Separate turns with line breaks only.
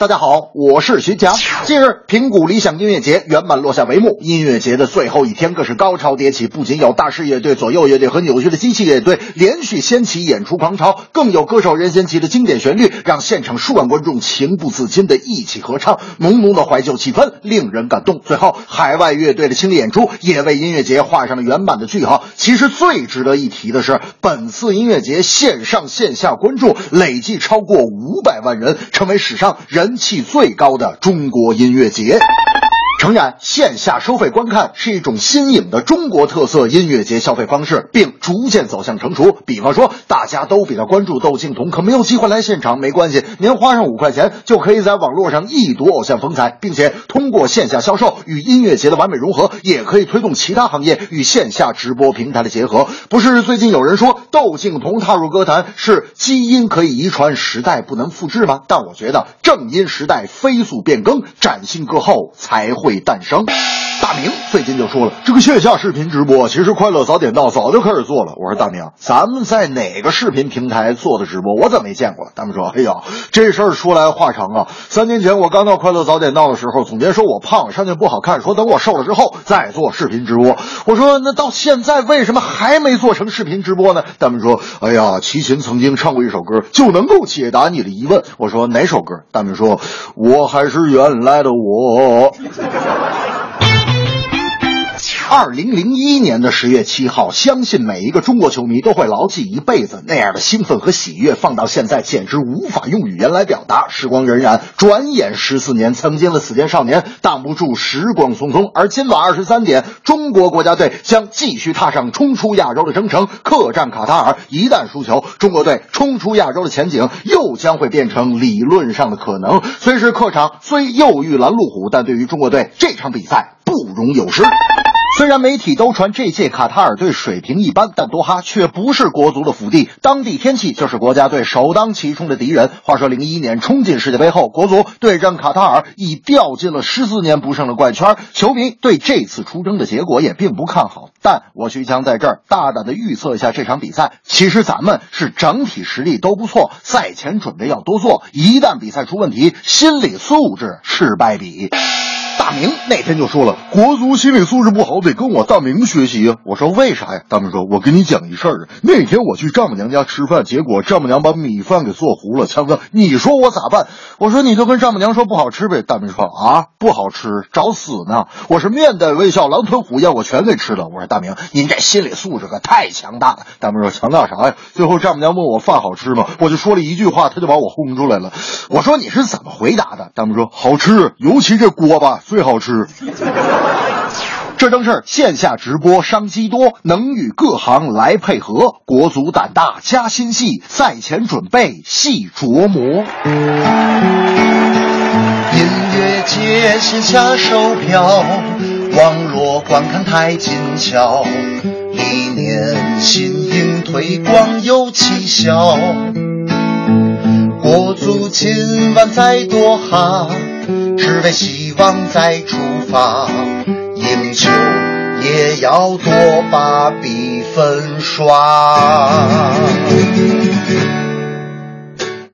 大家好，我是徐强。近日，平谷理想音乐节圆满落下帷幕。音乐节的最后一天，更是高潮迭起。不仅有大师乐队、左右乐队和扭曲的机器乐队连续掀起演出狂潮，更有歌手任贤齐的经典旋律，让现场数万观众情不自禁的一起合唱，浓浓的怀旧气氛令人感动。最后，海外乐队的倾力演出也为音乐节画上了圆满的句号。其实最值得一提的是，本次音乐节线上线下观众。累计超过五百万人，成为史上人人气最高的中国音乐节。诚然，线下收费观看是一种新颖的中国特色音乐节消费方式，并逐渐走向成熟。比方说，大家都比较关注窦靖童，可没有机会来现场，没关系，您花上五块钱就可以在网络上一睹偶像风采，并且通过线下销售与音乐节的完美融合，也可以推动其他行业与线下直播平台的结合。不是最近有人说窦靖童踏入歌坛是基因可以遗传，时代不能复制吗？但我觉得，正因时代飞速变更，崭新歌后才会。会诞生。大明最近就说了，这个线下视频直播，其实快乐早点到早就开始做了。我说大明，咱们在哪个视频平台做的直播？我怎么没见过？他们说，哎呀，这事儿说来话长啊。三年前我刚到快乐早点到的时候，总监说我胖，上去不好看，说等我瘦了之后再做视频直播。我说那到现在为什么还没做成视频直播呢？他们说，哎呀，齐秦曾经唱过一首歌，就能够解答你的疑问。我说哪首歌？他们说，我还是原来的我。二零零一年的十月七号，相信每一个中国球迷都会牢记一辈子那样的兴奋和喜悦，放到现在简直无法用语言来表达。时光荏苒，转眼十四年，曾经的死谏少年挡不住时光匆匆。而今晚二十三点，中国国家队将继续踏上冲出亚洲的征程，客战卡塔尔。一旦输球，中国队冲出亚洲的前景又将会变成理论上的可能。虽是客场，虽又遇拦路虎，但对于中国队这场比赛不容有失。虽然媒体都传这届卡塔尔队水平一般，但多哈却不是国足的福地，当地天气就是国家队首当其冲的敌人。话说，零一年冲进世界杯后，国足对阵卡塔尔已掉进了十四年不胜的怪圈，球迷对这次出征的结果也并不看好。但我徐强在这儿大胆的预测一下这场比赛，其实咱们是整体实力都不错，赛前准备要多做，一旦比赛出问题，心理素质是败笔。大明那天就说了，国足心理素质不好，得跟我大明学习呀。我说为啥呀？大明说，我跟你讲一事儿。那天我去丈母娘家吃饭，结果丈母娘把米饭给做糊了。强哥，你说我咋办？我说你就跟丈母娘说不好吃呗。大明说啊，不好吃，找死呢。我是面带微笑，狼吞虎咽，我全给吃了。我说大明，您这心理素质可太强大了。大明说强大啥呀？最后丈母娘问我饭好吃吗？我就说了一句话，他就把我轰出来了。我说你是怎么回答的？大明说好吃，尤其这锅巴。最好吃，这正是线下直播商机多，能与各行来配合。国足胆大加心细，赛前准备细琢磨。
音乐节线下售票，网络观看太紧俏，理念新颖推广有奇效。国足今晚在多哈。只为喜望再出发，赢球也要多把比分刷。